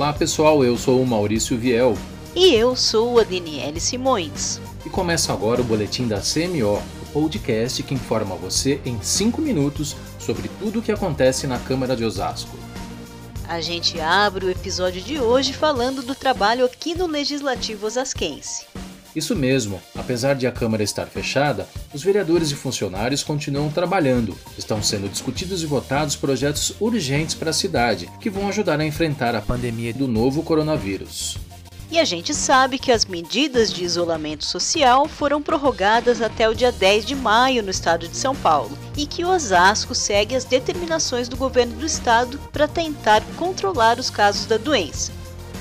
Olá pessoal, eu sou o Maurício Viel. E eu sou a Daniele Simões. E começa agora o boletim da CMO, o podcast que informa você em 5 minutos sobre tudo o que acontece na Câmara de Osasco. A gente abre o episódio de hoje falando do trabalho aqui no Legislativo Osasquense. Isso mesmo, apesar de a Câmara estar fechada, os vereadores e funcionários continuam trabalhando. Estão sendo discutidos e votados projetos urgentes para a cidade, que vão ajudar a enfrentar a pandemia do novo coronavírus. E a gente sabe que as medidas de isolamento social foram prorrogadas até o dia 10 de maio no estado de São Paulo e que o Osasco segue as determinações do governo do estado para tentar controlar os casos da doença.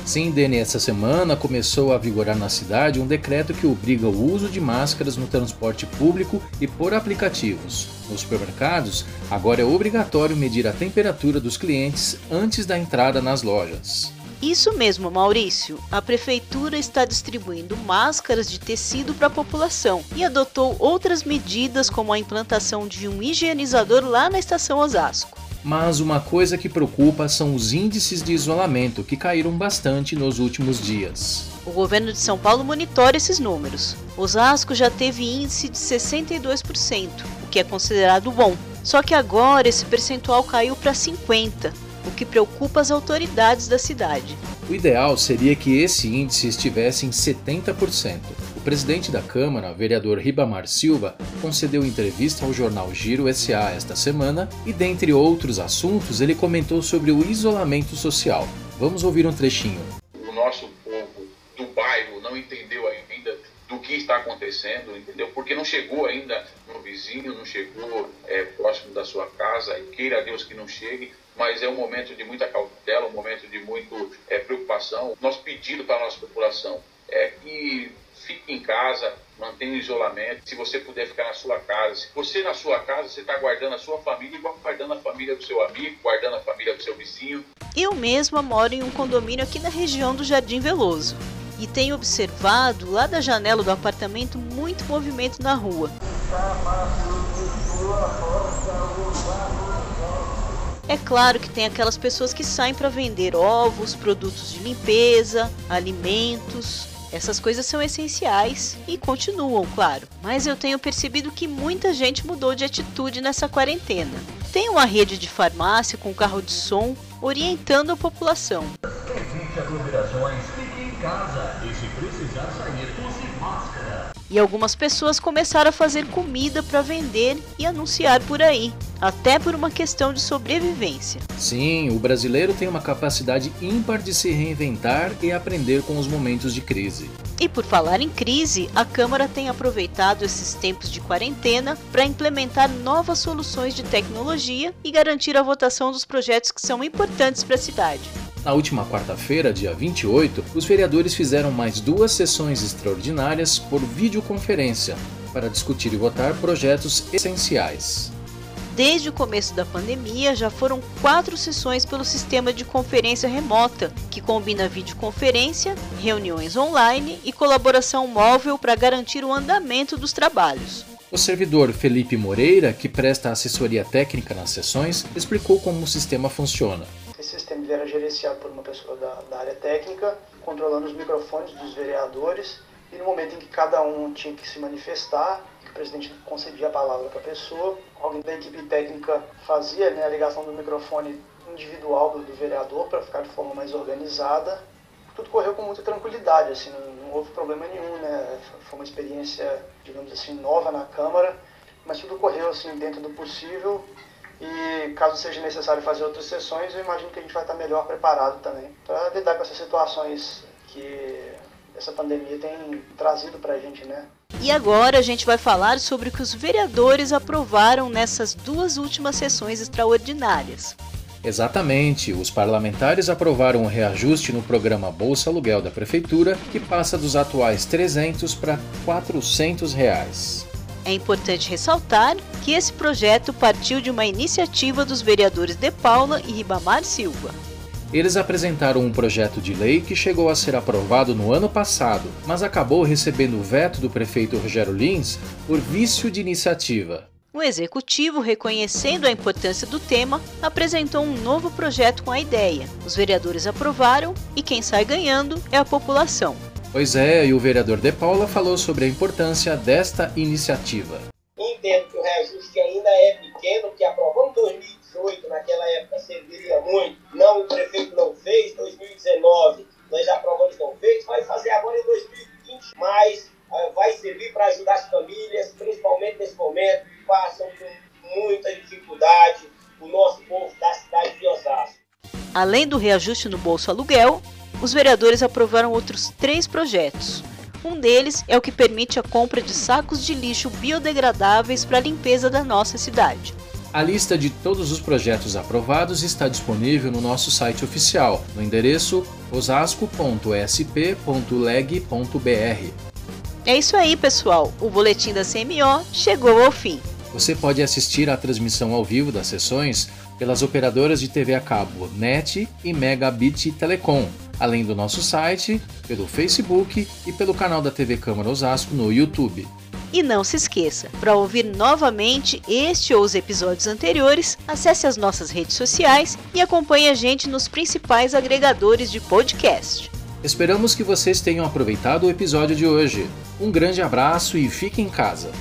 Sim, Dene, essa semana começou a vigorar na cidade um decreto que obriga o uso de máscaras no transporte público e por aplicativos. Nos supermercados, agora é obrigatório medir a temperatura dos clientes antes da entrada nas lojas. Isso mesmo, Maurício. A prefeitura está distribuindo máscaras de tecido para a população e adotou outras medidas, como a implantação de um higienizador lá na estação Osasco. Mas uma coisa que preocupa são os índices de isolamento, que caíram bastante nos últimos dias. O governo de São Paulo monitora esses números. Osasco já teve índice de 62%, o que é considerado bom. Só que agora esse percentual caiu para 50%, o que preocupa as autoridades da cidade. O ideal seria que esse índice estivesse em 70%. O presidente da Câmara, vereador Ribamar Silva, concedeu entrevista ao jornal Giro SA esta semana e, dentre outros assuntos, ele comentou sobre o isolamento social. Vamos ouvir um trechinho. O nosso povo do bairro não entendeu ainda do que está acontecendo, entendeu? Porque não chegou ainda no vizinho, não chegou é, próximo da sua casa, e queira Deus que não chegue, mas é um momento de muita cautela, um momento de muita é, preocupação. Nosso pedido para a nossa população é que fique em casa, mantenha o isolamento. Se você puder ficar na sua casa, se você na sua casa, você está guardando a sua família, igual guardando a família do seu amigo, guardando a família do seu vizinho. Eu mesma moro em um condomínio aqui na região do Jardim Veloso e tenho observado lá da janela do apartamento muito movimento na rua. É claro que tem aquelas pessoas que saem para vender ovos, produtos de limpeza, alimentos, essas coisas são essenciais e continuam, claro, mas eu tenho percebido que muita gente mudou de atitude nessa quarentena. Tem uma rede de farmácia com carro de som orientando a população. Evite aglomerações, fique em casa e se precisar sair, use máscara. E algumas pessoas começaram a fazer comida para vender e anunciar por aí até por uma questão de sobrevivência. Sim, o brasileiro tem uma capacidade ímpar de se reinventar e aprender com os momentos de crise. E por falar em crise, a Câmara tem aproveitado esses tempos de quarentena para implementar novas soluções de tecnologia e garantir a votação dos projetos que são importantes para a cidade. Na última quarta-feira, dia 28, os vereadores fizeram mais duas sessões extraordinárias por videoconferência para discutir e votar projetos essenciais. Desde o começo da pandemia, já foram quatro sessões pelo sistema de conferência remota, que combina videoconferência, reuniões online e colaboração móvel para garantir o andamento dos trabalhos. O servidor Felipe Moreira, que presta assessoria técnica nas sessões, explicou como o sistema funciona. Sistema era gerenciado por uma pessoa da, da área técnica, controlando os microfones dos vereadores, e no momento em que cada um tinha que se manifestar, o presidente concedia a palavra para a pessoa, alguém da equipe técnica fazia né, a ligação do microfone individual do, do vereador para ficar de forma mais organizada. Tudo correu com muita tranquilidade, assim, não, não, houve problema nenhum, né? Foi uma experiência, digamos assim, nova na Câmara, mas tudo correu assim dentro do possível. E caso seja necessário fazer outras sessões, eu imagino que a gente vai estar melhor preparado também para lidar com essas situações que essa pandemia tem trazido para a gente, né? E agora a gente vai falar sobre o que os vereadores aprovaram nessas duas últimas sessões extraordinárias. Exatamente, os parlamentares aprovaram o um reajuste no programa Bolsa Aluguel da Prefeitura, que passa dos atuais 300 para 400 reais. É importante ressaltar que esse projeto partiu de uma iniciativa dos vereadores De Paula e Ribamar Silva. Eles apresentaram um projeto de lei que chegou a ser aprovado no ano passado, mas acabou recebendo o veto do prefeito Rogério Lins por vício de iniciativa. O executivo, reconhecendo a importância do tema, apresentou um novo projeto com a ideia. Os vereadores aprovaram e quem sai ganhando é a população. Pois é, e o vereador De Paula falou sobre a importância desta iniciativa. Entendo que o reajuste ainda é pequeno, que aprovamos em 2018, naquela época serviria muito. Não, o prefeito não fez, 2019 nós aprovamos não fez, vai fazer agora em 2020, mas uh, vai servir para ajudar as famílias, principalmente nesse momento, que passam por muita dificuldade, o nosso povo da cidade de Osasco. Além do reajuste no bolso aluguel, os vereadores aprovaram outros três projetos. Um deles é o que permite a compra de sacos de lixo biodegradáveis para a limpeza da nossa cidade. A lista de todos os projetos aprovados está disponível no nosso site oficial, no endereço osasco.sp.leg.br. É isso aí, pessoal. O boletim da CMO chegou ao fim. Você pode assistir à transmissão ao vivo das sessões pelas operadoras de TV a cabo NET e Megabit Telecom, além do nosso site, pelo Facebook e pelo canal da TV Câmara Osasco no YouTube. E não se esqueça, para ouvir novamente este ou os episódios anteriores, acesse as nossas redes sociais e acompanhe a gente nos principais agregadores de podcast. Esperamos que vocês tenham aproveitado o episódio de hoje. Um grande abraço e fique em casa.